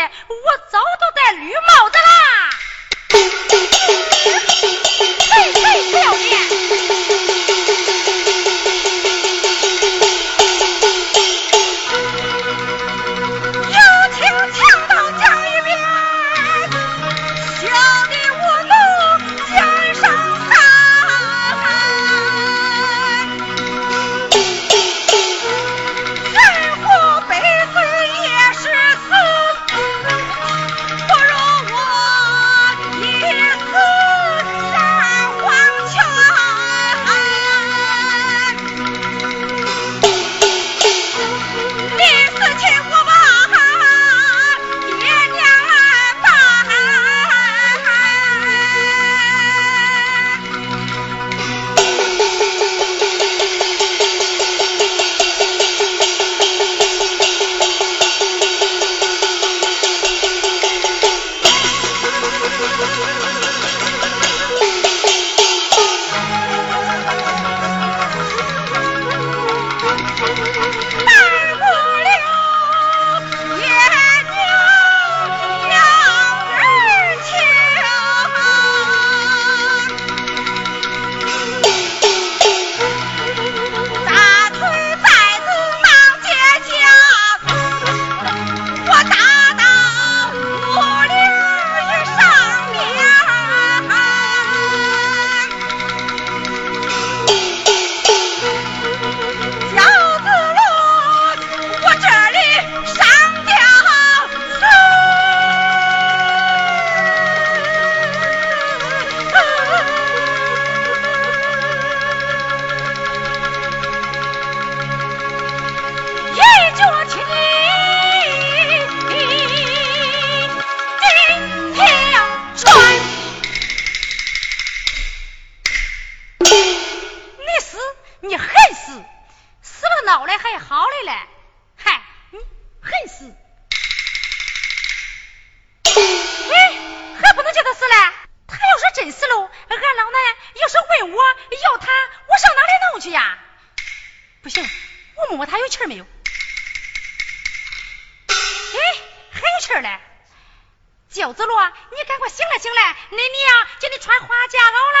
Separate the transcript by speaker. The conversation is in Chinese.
Speaker 1: What? 我他有气儿没有？哎，还有气儿嘞！饺子罗，你赶快醒来，醒来，你娘叫你穿花夹袄啦！